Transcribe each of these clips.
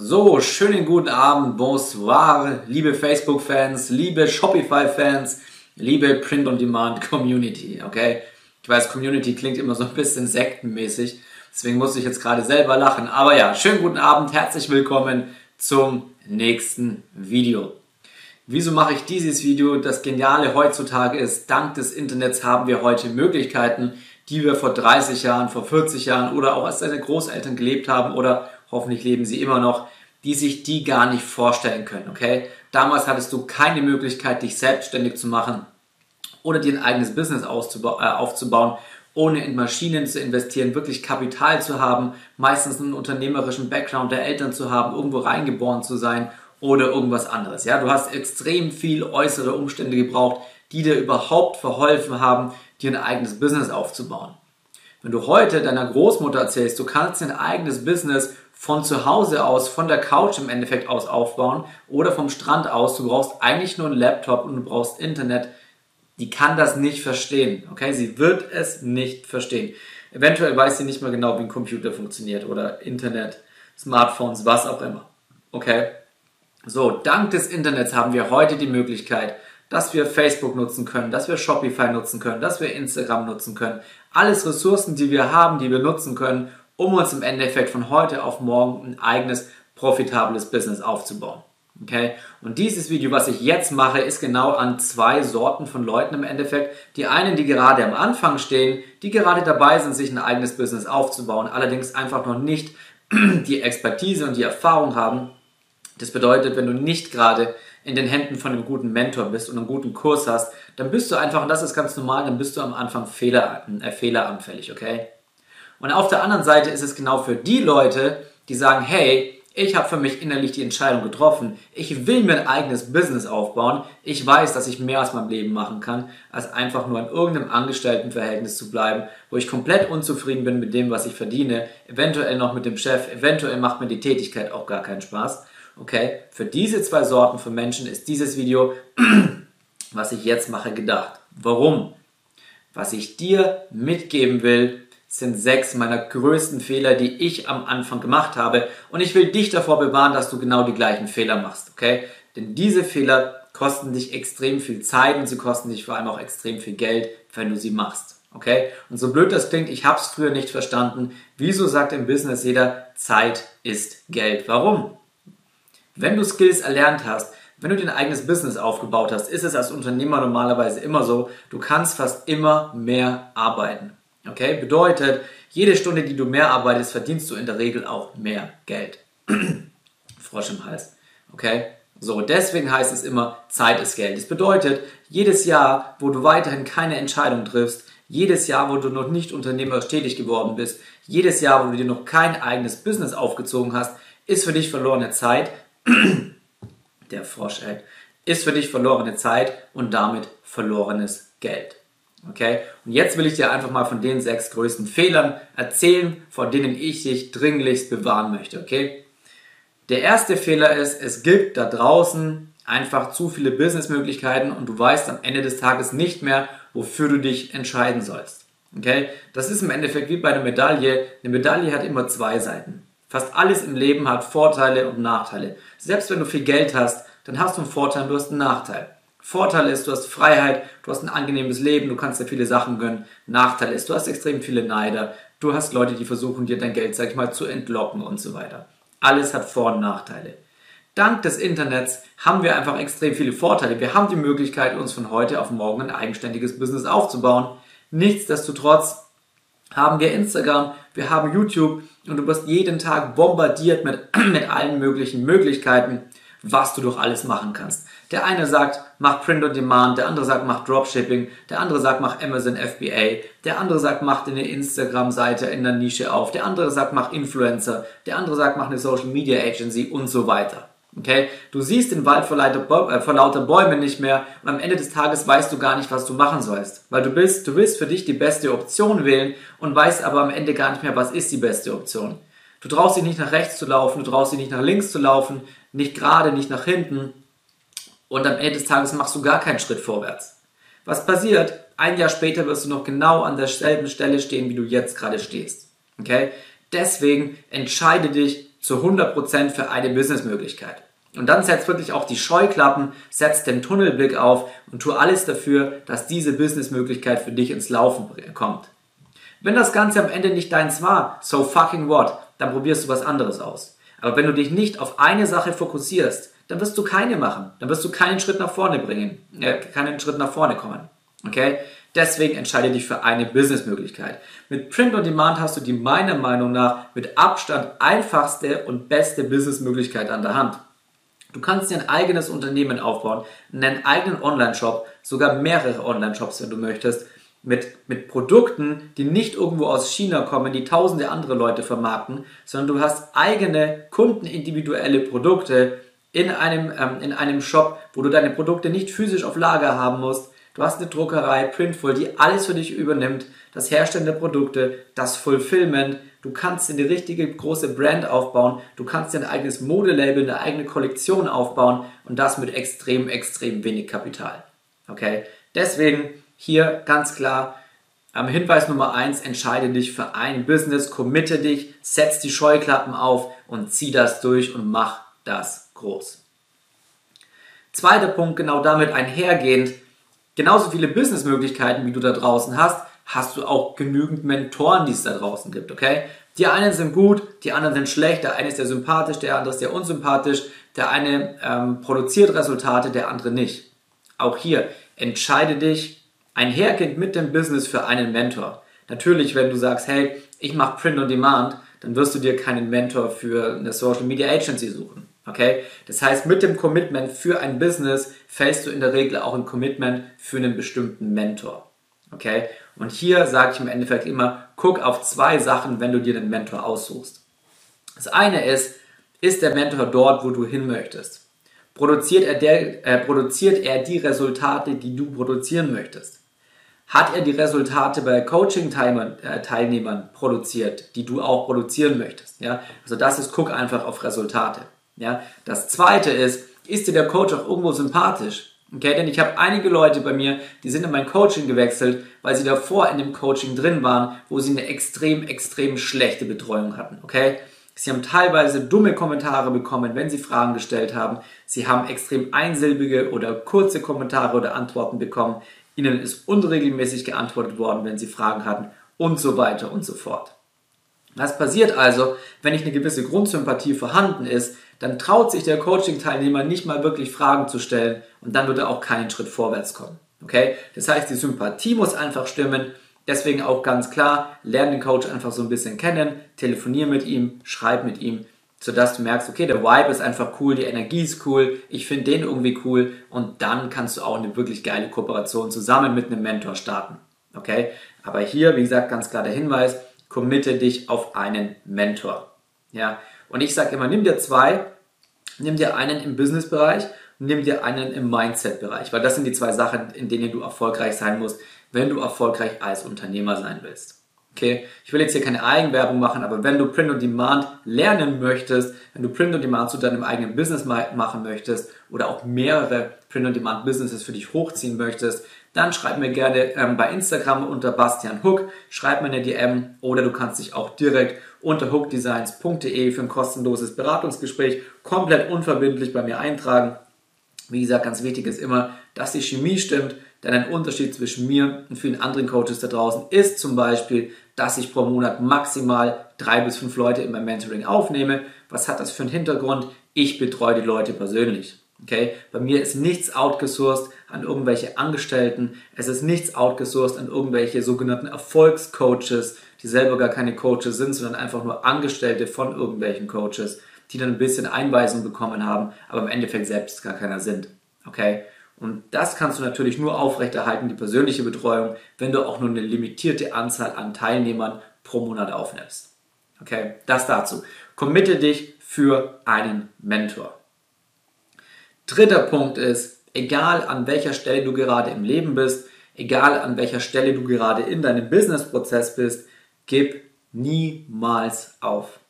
So, schönen guten Abend, bonsoir, liebe Facebook-Fans, liebe Shopify-Fans, liebe Print-on-Demand-Community, okay? Ich weiß, Community klingt immer so ein bisschen sektenmäßig, deswegen muss ich jetzt gerade selber lachen. Aber ja, schönen guten Abend, herzlich willkommen zum nächsten Video. Wieso mache ich dieses Video? Das Geniale heutzutage ist, dank des Internets haben wir heute Möglichkeiten, die wir vor 30 Jahren, vor 40 Jahren oder auch als deine Großeltern gelebt haben oder hoffentlich leben sie immer noch, die sich die gar nicht vorstellen können, okay? Damals hattest du keine Möglichkeit, dich selbstständig zu machen oder dir ein eigenes Business äh, aufzubauen, ohne in Maschinen zu investieren, wirklich Kapital zu haben, meistens einen unternehmerischen Background der Eltern zu haben, irgendwo reingeboren zu sein oder irgendwas anderes. Ja, du hast extrem viel äußere Umstände gebraucht, die dir überhaupt verholfen haben, dir ein eigenes Business aufzubauen. Wenn du heute deiner Großmutter erzählst, du kannst ein eigenes Business von zu Hause aus, von der Couch im Endeffekt aus aufbauen oder vom Strand aus, du brauchst eigentlich nur einen Laptop und du brauchst Internet, die kann das nicht verstehen. Okay, sie wird es nicht verstehen. Eventuell weiß sie nicht mal genau, wie ein Computer funktioniert oder Internet, Smartphones, was auch immer. Okay? So, dank des Internets haben wir heute die Möglichkeit, dass wir Facebook nutzen können, dass wir Shopify nutzen können, dass wir Instagram nutzen können. Alles Ressourcen, die wir haben, die wir nutzen können, um uns im Endeffekt von heute auf morgen ein eigenes profitables Business aufzubauen. Okay? Und dieses Video, was ich jetzt mache, ist genau an zwei Sorten von Leuten im Endeffekt. Die einen, die gerade am Anfang stehen, die gerade dabei sind, sich ein eigenes Business aufzubauen, allerdings einfach noch nicht die Expertise und die Erfahrung haben. Das bedeutet, wenn du nicht gerade in den Händen von einem guten Mentor bist und einen guten Kurs hast, dann bist du einfach, und das ist ganz normal, dann bist du am Anfang Fehler, äh, fehleranfällig, okay? Und auf der anderen Seite ist es genau für die Leute, die sagen, hey, ich habe für mich innerlich die Entscheidung getroffen. Ich will mir ein eigenes Business aufbauen. Ich weiß, dass ich mehr aus meinem Leben machen kann, als einfach nur in irgendeinem Angestelltenverhältnis zu bleiben, wo ich komplett unzufrieden bin mit dem, was ich verdiene, eventuell noch mit dem Chef, eventuell macht mir die Tätigkeit auch gar keinen Spaß. Okay, für diese zwei Sorten von Menschen ist dieses Video, was ich jetzt mache, gedacht. Warum? Was ich dir mitgeben will, sind sechs meiner größten Fehler, die ich am Anfang gemacht habe. Und ich will dich davor bewahren, dass du genau die gleichen Fehler machst, okay? Denn diese Fehler kosten dich extrem viel Zeit und sie kosten dich vor allem auch extrem viel Geld, wenn du sie machst, okay? Und so blöd das klingt, ich habe es früher nicht verstanden. Wieso sagt im Business jeder, Zeit ist Geld? Warum? Wenn du Skills erlernt hast, wenn du dein eigenes Business aufgebaut hast, ist es als Unternehmer normalerweise immer so, du kannst fast immer mehr arbeiten. Okay, bedeutet, jede Stunde, die du mehr arbeitest, verdienst du in der Regel auch mehr Geld. Frosch im Hals. Okay, so deswegen heißt es immer, Zeit ist Geld. Das bedeutet, jedes Jahr, wo du weiterhin keine Entscheidung triffst, jedes Jahr, wo du noch nicht unternehmerisch tätig geworden bist, jedes Jahr, wo du dir noch kein eigenes Business aufgezogen hast, ist für dich verlorene Zeit, der Frosch, ey, ist für dich verlorene Zeit und damit verlorenes Geld. Okay? Und jetzt will ich dir einfach mal von den sechs größten Fehlern erzählen, vor denen ich dich dringlichst bewahren möchte. Okay? Der erste Fehler ist, es gibt da draußen einfach zu viele Businessmöglichkeiten und du weißt am Ende des Tages nicht mehr, wofür du dich entscheiden sollst. Okay? Das ist im Endeffekt wie bei einer Medaille. Eine Medaille hat immer zwei Seiten. Fast alles im Leben hat Vorteile und Nachteile. Selbst wenn du viel Geld hast, dann hast du einen Vorteil und du hast einen Nachteil. Vorteil ist, du hast Freiheit, du hast ein angenehmes Leben, du kannst dir viele Sachen gönnen. Nachteil ist, du hast extrem viele Neider, du hast Leute, die versuchen dir dein Geld, sag ich mal, zu entlocken und so weiter. Alles hat Vor- und Nachteile. Dank des Internets haben wir einfach extrem viele Vorteile. Wir haben die Möglichkeit, uns von heute auf morgen ein eigenständiges Business aufzubauen. Nichtsdestotrotz haben wir Instagram, wir haben YouTube und du wirst jeden Tag bombardiert mit, mit allen möglichen Möglichkeiten, was du doch alles machen kannst. Der eine sagt, mach Print on Demand, der andere sagt, mach Dropshipping, der andere sagt, mach Amazon FBA, der andere sagt, mach dir eine Instagram-Seite in der Nische auf, der andere sagt, mach Influencer, der andere sagt, mach eine Social Media Agency und so weiter. Okay? Du siehst den Wald vor lauter, äh, Bäumen nicht mehr und am Ende des Tages weißt du gar nicht, was du machen sollst. Weil du bist, du willst für dich die beste Option wählen und weißt aber am Ende gar nicht mehr, was ist die beste Option. Du traust dich nicht nach rechts zu laufen, du traust dich nicht nach links zu laufen, nicht gerade, nicht nach hinten und am Ende des Tages machst du gar keinen Schritt vorwärts. Was passiert? Ein Jahr später wirst du noch genau an derselben Stelle stehen, wie du jetzt gerade stehst. Okay? Deswegen entscheide dich zu 100% für eine Businessmöglichkeit. Und dann setzt wirklich auch die Scheuklappen, setzt den Tunnelblick auf und tu alles dafür, dass diese Businessmöglichkeit für dich ins Laufen kommt. Wenn das Ganze am Ende nicht deins war, so fucking what, dann probierst du was anderes aus. Aber wenn du dich nicht auf eine Sache fokussierst, dann wirst du keine machen. Dann wirst du keinen Schritt nach vorne bringen, äh, keinen Schritt nach vorne kommen. Okay? Deswegen entscheide dich für eine Businessmöglichkeit. Mit Print on Demand hast du die meiner Meinung nach mit Abstand einfachste und beste Businessmöglichkeit an der Hand. Du kannst dir ein eigenes Unternehmen aufbauen, einen eigenen Online-Shop, sogar mehrere Online-Shops, wenn du möchtest, mit, mit Produkten, die nicht irgendwo aus China kommen, die tausende andere Leute vermarkten, sondern du hast eigene kundenindividuelle Produkte in einem, ähm, in einem Shop, wo du deine Produkte nicht physisch auf Lager haben musst. Du hast eine Druckerei, Printful, die alles für dich übernimmt, das Herstellen der Produkte, das Fulfillment, Du kannst dir eine richtige große Brand aufbauen. Du kannst dir ein eigenes Modelabel, eine eigene Kollektion aufbauen und das mit extrem, extrem wenig Kapital. Okay? Deswegen hier ganz klar am Hinweis Nummer eins: entscheide dich für ein Business, committe dich, setz die Scheuklappen auf und zieh das durch und mach das groß. Zweiter Punkt, genau damit einhergehend, genauso viele Businessmöglichkeiten, wie du da draußen hast, hast du auch genügend Mentoren, die es da draußen gibt, okay? Die einen sind gut, die anderen sind schlecht, der eine ist sehr sympathisch, der andere ist sehr unsympathisch, der eine ähm, produziert Resultate, der andere nicht. Auch hier, entscheide dich einhergehend mit dem Business für einen Mentor. Natürlich, wenn du sagst, hey, ich mache Print on Demand, dann wirst du dir keinen Mentor für eine Social Media Agency suchen. Okay? Das heißt, mit dem Commitment für ein Business fällst du in der Regel auch ein Commitment für einen bestimmten Mentor. Okay? Und hier sage ich im Endeffekt immer, guck auf zwei Sachen, wenn du dir den Mentor aussuchst. Das eine ist, ist der Mentor dort, wo du hin möchtest? Produziert er, der, äh, produziert er die Resultate, die du produzieren möchtest? Hat er die Resultate bei Coaching-Teilnehmern äh, produziert, die du auch produzieren möchtest? Ja? Also das ist, guck einfach auf Resultate. Ja? Das zweite ist, ist dir der Coach auch irgendwo sympathisch? Okay, denn ich habe einige Leute bei mir, die sind in mein Coaching gewechselt, weil sie davor in dem Coaching drin waren, wo sie eine extrem, extrem schlechte Betreuung hatten. Okay? Sie haben teilweise dumme Kommentare bekommen, wenn sie Fragen gestellt haben. Sie haben extrem einsilbige oder kurze Kommentare oder Antworten bekommen. Ihnen ist unregelmäßig geantwortet worden, wenn sie Fragen hatten und so weiter und so fort. Was passiert also, wenn nicht eine gewisse Grundsympathie vorhanden ist, dann traut sich der Coaching-Teilnehmer nicht mal wirklich Fragen zu stellen und dann wird er auch keinen Schritt vorwärts kommen. Okay? Das heißt, die Sympathie muss einfach stimmen. Deswegen auch ganz klar, lerne den Coach einfach so ein bisschen kennen, telefonier mit ihm, schreib mit ihm, sodass du merkst, okay, der Vibe ist einfach cool, die Energie ist cool, ich finde den irgendwie cool und dann kannst du auch eine wirklich geile Kooperation zusammen mit einem Mentor starten. Okay? Aber hier, wie gesagt, ganz klar der Hinweis, committe dich auf einen Mentor. Ja? Und ich sage immer, nimm dir zwei, nimm dir einen im Businessbereich und nimm dir einen im Mindset-Bereich, weil das sind die zwei Sachen, in denen du erfolgreich sein musst, wenn du erfolgreich als Unternehmer sein willst. Okay, ich will jetzt hier keine Eigenwerbung machen, aber wenn du Print on Demand lernen möchtest, wenn du Print on Demand zu deinem eigenen Business machen möchtest oder auch mehrere Print on Demand Businesses für dich hochziehen möchtest, dann schreib mir gerne ähm, bei Instagram unter Bastian Hook, schreib mir eine DM oder du kannst dich auch direkt unter hookdesigns.de für ein kostenloses Beratungsgespräch komplett unverbindlich bei mir eintragen. Wie gesagt, ganz wichtig ist immer, dass die Chemie stimmt, denn ein Unterschied zwischen mir und vielen anderen Coaches da draußen ist zum Beispiel, dass ich pro Monat maximal drei bis fünf Leute in mein Mentoring aufnehme. Was hat das für einen Hintergrund? Ich betreue die Leute persönlich. Okay? Bei mir ist nichts outgesourced an irgendwelche Angestellten. Es ist nichts outgesourced an irgendwelche sogenannten Erfolgscoaches, die selber gar keine Coaches sind, sondern einfach nur Angestellte von irgendwelchen Coaches, die dann ein bisschen Einweisung bekommen haben, aber im Endeffekt selbst gar keiner sind. Okay? Und das kannst du natürlich nur aufrechterhalten, die persönliche Betreuung, wenn du auch nur eine limitierte Anzahl an Teilnehmern pro Monat aufnimmst. Okay, das dazu. Committe dich für einen Mentor. Dritter Punkt ist, egal an welcher Stelle du gerade im Leben bist, egal an welcher Stelle du gerade in deinem Businessprozess bist, gib niemals auf.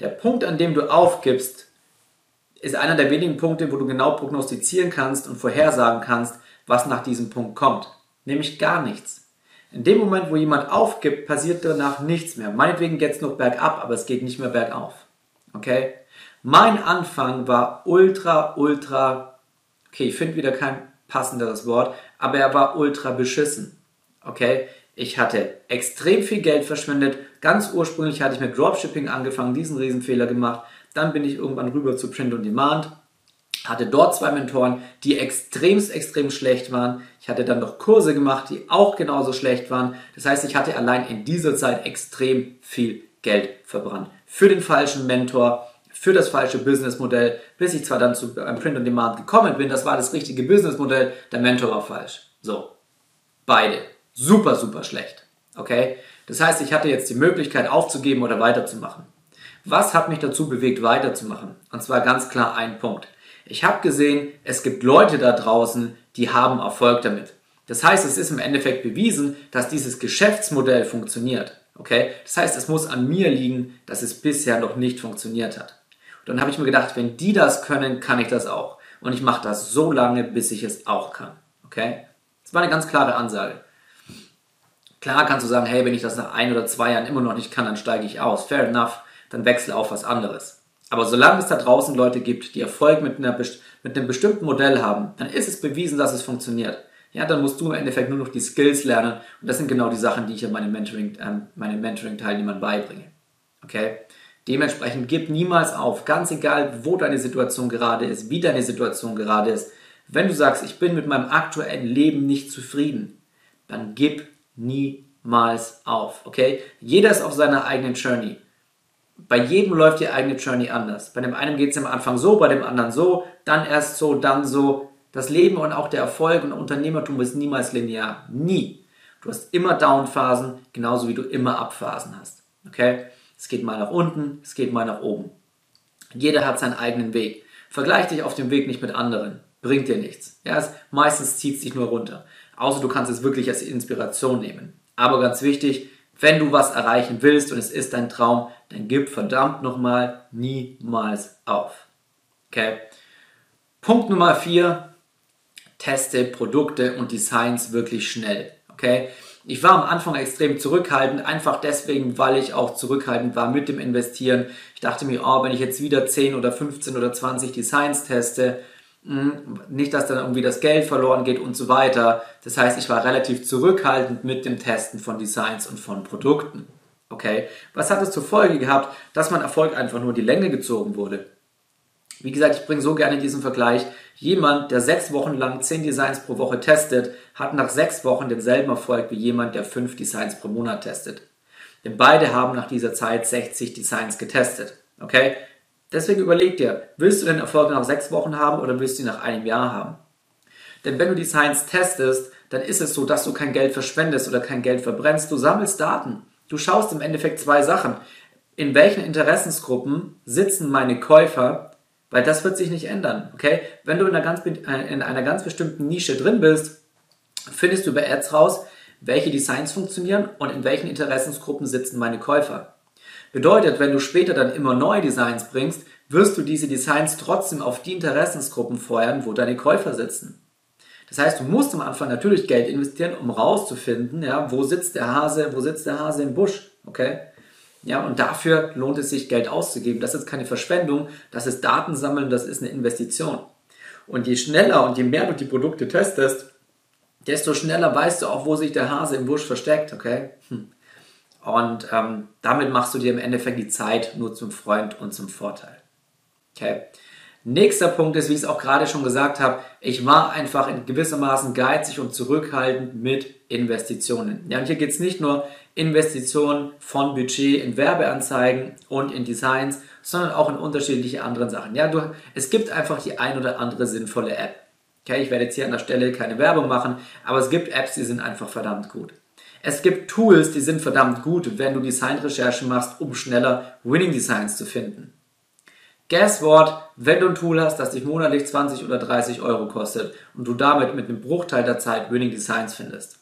Der Punkt, an dem du aufgibst, ist einer der wenigen Punkte, wo du genau prognostizieren kannst und vorhersagen kannst, was nach diesem Punkt kommt. Nämlich gar nichts. In dem Moment, wo jemand aufgibt, passiert danach nichts mehr. Meinetwegen geht es noch bergab, aber es geht nicht mehr bergauf. Okay? Mein Anfang war ultra, ultra, okay, ich finde wieder kein passenderes Wort, aber er war ultra beschissen. Okay? Ich hatte extrem viel Geld verschwendet. Ganz ursprünglich hatte ich mit Dropshipping angefangen, diesen Riesenfehler gemacht. Dann bin ich irgendwann rüber zu Print on Demand hatte dort zwei Mentoren, die extremst, extrem schlecht waren. Ich hatte dann noch Kurse gemacht, die auch genauso schlecht waren. Das heißt, ich hatte allein in dieser Zeit extrem viel Geld verbrannt. Für den falschen Mentor, für das falsche Businessmodell, bis ich zwar dann zu Print on Demand gekommen bin, das war das richtige Businessmodell, der Mentor war falsch. So. Beide. Super, super schlecht. Okay? Das heißt, ich hatte jetzt die Möglichkeit aufzugeben oder weiterzumachen. Was hat mich dazu bewegt, weiterzumachen? Und zwar ganz klar ein Punkt. Ich habe gesehen, es gibt Leute da draußen, die haben Erfolg damit. Das heißt, es ist im Endeffekt bewiesen, dass dieses Geschäftsmodell funktioniert. Okay? Das heißt, es muss an mir liegen, dass es bisher noch nicht funktioniert hat. Und dann habe ich mir gedacht, wenn die das können, kann ich das auch. Und ich mache das so lange, bis ich es auch kann. Okay? Das war eine ganz klare Ansage. Klar kannst du sagen, hey, wenn ich das nach ein oder zwei Jahren immer noch nicht kann, dann steige ich aus. Fair enough, dann wechsle auf was anderes. Aber solange es da draußen Leute gibt, die Erfolg mit, einer, mit einem bestimmten Modell haben, dann ist es bewiesen, dass es funktioniert. Ja, dann musst du im Endeffekt nur noch die Skills lernen. Und das sind genau die Sachen, die ich an meinen Mentoring, ähm, meinen Mentoring-Teilnehmern beibringe. Okay? Dementsprechend gib niemals auf, ganz egal, wo deine Situation gerade ist, wie deine Situation gerade ist. Wenn du sagst, ich bin mit meinem aktuellen Leben nicht zufrieden, dann gib niemals auf. Okay? Jeder ist auf seiner eigenen Journey bei jedem läuft die eigene Journey anders. Bei dem einen geht es am Anfang so, bei dem anderen so, dann erst so, dann so. Das Leben und auch der Erfolg und Unternehmertum ist niemals linear. Nie. Du hast immer Downphasen, genauso wie du immer Abphasen hast. Okay? Es geht mal nach unten, es geht mal nach oben. Jeder hat seinen eigenen Weg. Vergleich dich auf dem Weg nicht mit anderen. Bringt dir nichts. Ja, es, meistens zieht es dich nur runter. Außer du kannst es wirklich als Inspiration nehmen. Aber ganz wichtig, wenn du was erreichen willst und es ist dein Traum, dann gib verdammt nochmal niemals auf. Okay? Punkt Nummer 4. Teste Produkte und Designs wirklich schnell. Okay? Ich war am Anfang extrem zurückhaltend, einfach deswegen, weil ich auch zurückhaltend war mit dem Investieren. Ich dachte mir, oh, wenn ich jetzt wieder 10 oder 15 oder 20 Designs teste, nicht, dass dann irgendwie das Geld verloren geht und so weiter. Das heißt, ich war relativ zurückhaltend mit dem Testen von Designs und von Produkten. Okay, was hat es zur Folge gehabt, dass mein Erfolg einfach nur die Länge gezogen wurde? Wie gesagt, ich bringe so gerne diesen Vergleich. Jemand, der sechs Wochen lang zehn Designs pro Woche testet, hat nach sechs Wochen denselben Erfolg wie jemand, der fünf Designs pro Monat testet. Denn beide haben nach dieser Zeit 60 Designs getestet. Okay? Deswegen überleg dir, willst du den Erfolg nach sechs Wochen haben oder willst du ihn nach einem Jahr haben? Denn wenn du die Science testest, dann ist es so, dass du kein Geld verschwendest oder kein Geld verbrennst. Du sammelst Daten. Du schaust im Endeffekt zwei Sachen. In welchen Interessensgruppen sitzen meine Käufer? Weil das wird sich nicht ändern. Okay? Wenn du in einer ganz, äh, in einer ganz bestimmten Nische drin bist, findest du über Ads raus, welche Designs funktionieren und in welchen Interessensgruppen sitzen meine Käufer. Bedeutet, wenn du später dann immer neue Designs bringst, wirst du diese Designs trotzdem auf die Interessensgruppen feuern, wo deine Käufer sitzen. Das heißt, du musst am Anfang natürlich Geld investieren, um rauszufinden, ja, wo sitzt der Hase, wo sitzt der Hase im Busch, okay? Ja, und dafür lohnt es sich, Geld auszugeben. Das ist keine Verschwendung, das ist Datensammeln, das ist eine Investition. Und je schneller und je mehr du die Produkte testest, desto schneller weißt du auch, wo sich der Hase im Busch versteckt, okay? Hm. Und ähm, damit machst du dir im Endeffekt die Zeit nur zum Freund und zum Vorteil. Okay. Nächster Punkt ist, wie ich es auch gerade schon gesagt habe, ich war einfach in gewissermaßen geizig und zurückhaltend mit Investitionen. Ja, und hier geht es nicht nur Investitionen von Budget in Werbeanzeigen und in Designs, sondern auch in unterschiedliche andere Sachen. Ja, du, es gibt einfach die ein oder andere sinnvolle App. Okay, ich werde jetzt hier an der Stelle keine Werbung machen, aber es gibt Apps, die sind einfach verdammt gut. Es gibt Tools, die sind verdammt gut, wenn du Designrecherchen machst, um schneller Winning Designs zu finden. Guess what? Wenn du ein Tool hast, das dich monatlich 20 oder 30 Euro kostet und du damit mit einem Bruchteil der Zeit Winning Designs findest.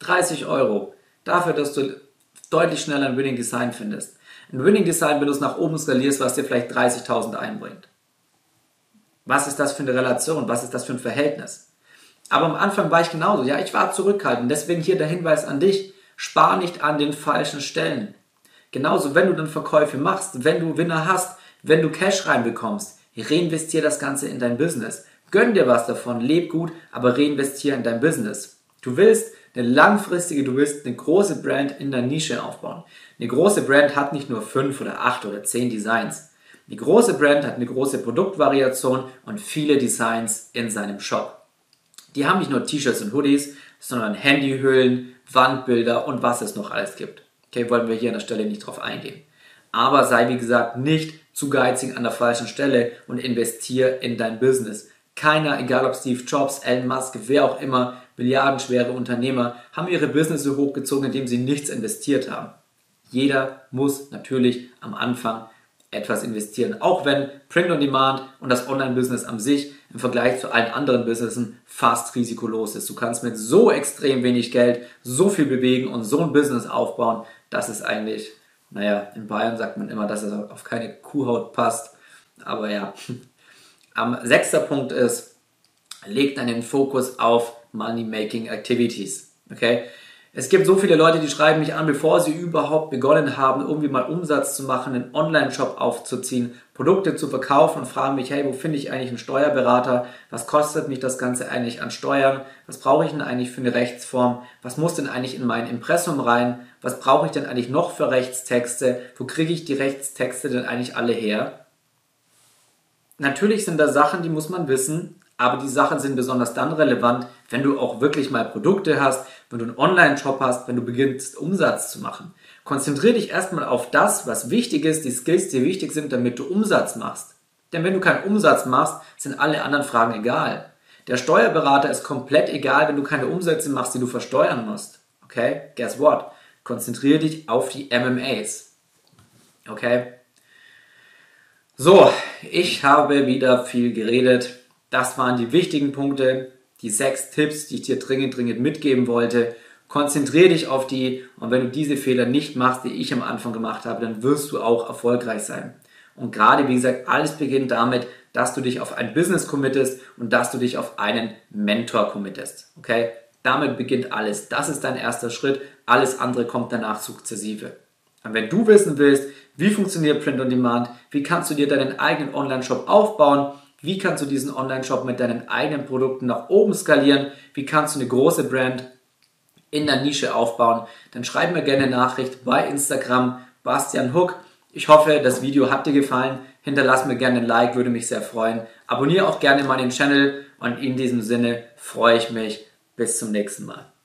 30 Euro. Dafür, dass du deutlich schneller ein Winning Design findest. Ein Winning Design, wenn du es nach oben skalierst, was dir vielleicht 30.000 einbringt. Was ist das für eine Relation? Was ist das für ein Verhältnis? Aber am Anfang war ich genauso. Ja, ich war zurückhaltend. Deswegen hier der Hinweis an dich. Spar nicht an den falschen Stellen. Genauso, wenn du dann Verkäufe machst, wenn du Winner hast, wenn du Cash reinbekommst, reinvestier das Ganze in dein Business. Gönn dir was davon, leb gut, aber reinvestier in dein Business. Du willst eine langfristige, du willst eine große Brand in der Nische aufbauen. Eine große Brand hat nicht nur fünf oder acht oder zehn Designs. Eine große Brand hat eine große Produktvariation und viele Designs in seinem Shop. Die haben nicht nur T-Shirts und Hoodies, sondern Handyhüllen, Wandbilder und was es noch alles gibt. Okay, wollen wir hier an der Stelle nicht drauf eingehen. Aber sei wie gesagt nicht zu geizig an der falschen Stelle und investier in dein Business. Keiner, egal ob Steve Jobs, Elon Musk, wer auch immer, milliardenschwere Unternehmer, haben ihre Business hochgezogen, indem sie nichts investiert haben. Jeder muss natürlich am Anfang etwas investieren. Auch wenn Print on Demand und das Online-Business an sich im Vergleich zu allen anderen Businessen fast risikolos ist. Du kannst mit so extrem wenig Geld so viel bewegen und so ein Business aufbauen, dass es eigentlich, naja, in Bayern sagt man immer, dass es auf keine Kuhhaut passt. Aber ja. Am sechster Punkt ist, leg deinen Fokus auf Money-Making Activities. Okay? Es gibt so viele Leute, die schreiben mich an, bevor sie überhaupt begonnen haben, irgendwie mal Umsatz zu machen, einen Online-Shop aufzuziehen, Produkte zu verkaufen und fragen mich, hey, wo finde ich eigentlich einen Steuerberater? Was kostet mich das Ganze eigentlich an Steuern? Was brauche ich denn eigentlich für eine Rechtsform? Was muss denn eigentlich in mein Impressum rein? Was brauche ich denn eigentlich noch für Rechtstexte? Wo kriege ich die Rechtstexte denn eigentlich alle her? Natürlich sind da Sachen, die muss man wissen, aber die Sachen sind besonders dann relevant, wenn du auch wirklich mal Produkte hast, wenn du einen Online-Shop hast, wenn du beginnst Umsatz zu machen. Konzentriere dich erstmal auf das, was wichtig ist, die Skills, die wichtig sind, damit du Umsatz machst. Denn wenn du keinen Umsatz machst, sind alle anderen Fragen egal. Der Steuerberater ist komplett egal, wenn du keine Umsätze machst, die du versteuern musst. Okay? Guess what? Konzentriere dich auf die MMAs. Okay? So, ich habe wieder viel geredet. Das waren die wichtigen Punkte, die sechs Tipps, die ich dir dringend, dringend mitgeben wollte. Konzentriere dich auf die und wenn du diese Fehler nicht machst, die ich am Anfang gemacht habe, dann wirst du auch erfolgreich sein. Und gerade, wie gesagt, alles beginnt damit, dass du dich auf ein Business committest und dass du dich auf einen Mentor committest. Okay? Damit beginnt alles. Das ist dein erster Schritt. Alles andere kommt danach sukzessive. Und wenn du wissen willst, wie funktioniert Print on Demand, wie kannst du dir deinen eigenen Online-Shop aufbauen, wie kannst du diesen Online-Shop mit deinen eigenen Produkten nach oben skalieren? Wie kannst du eine große Brand in der Nische aufbauen? Dann schreib mir gerne eine Nachricht bei Instagram Bastian Hook. Ich hoffe, das Video hat dir gefallen. Hinterlass mir gerne ein Like, würde mich sehr freuen. Abonniere auch gerne meinen Channel und in diesem Sinne freue ich mich. Bis zum nächsten Mal.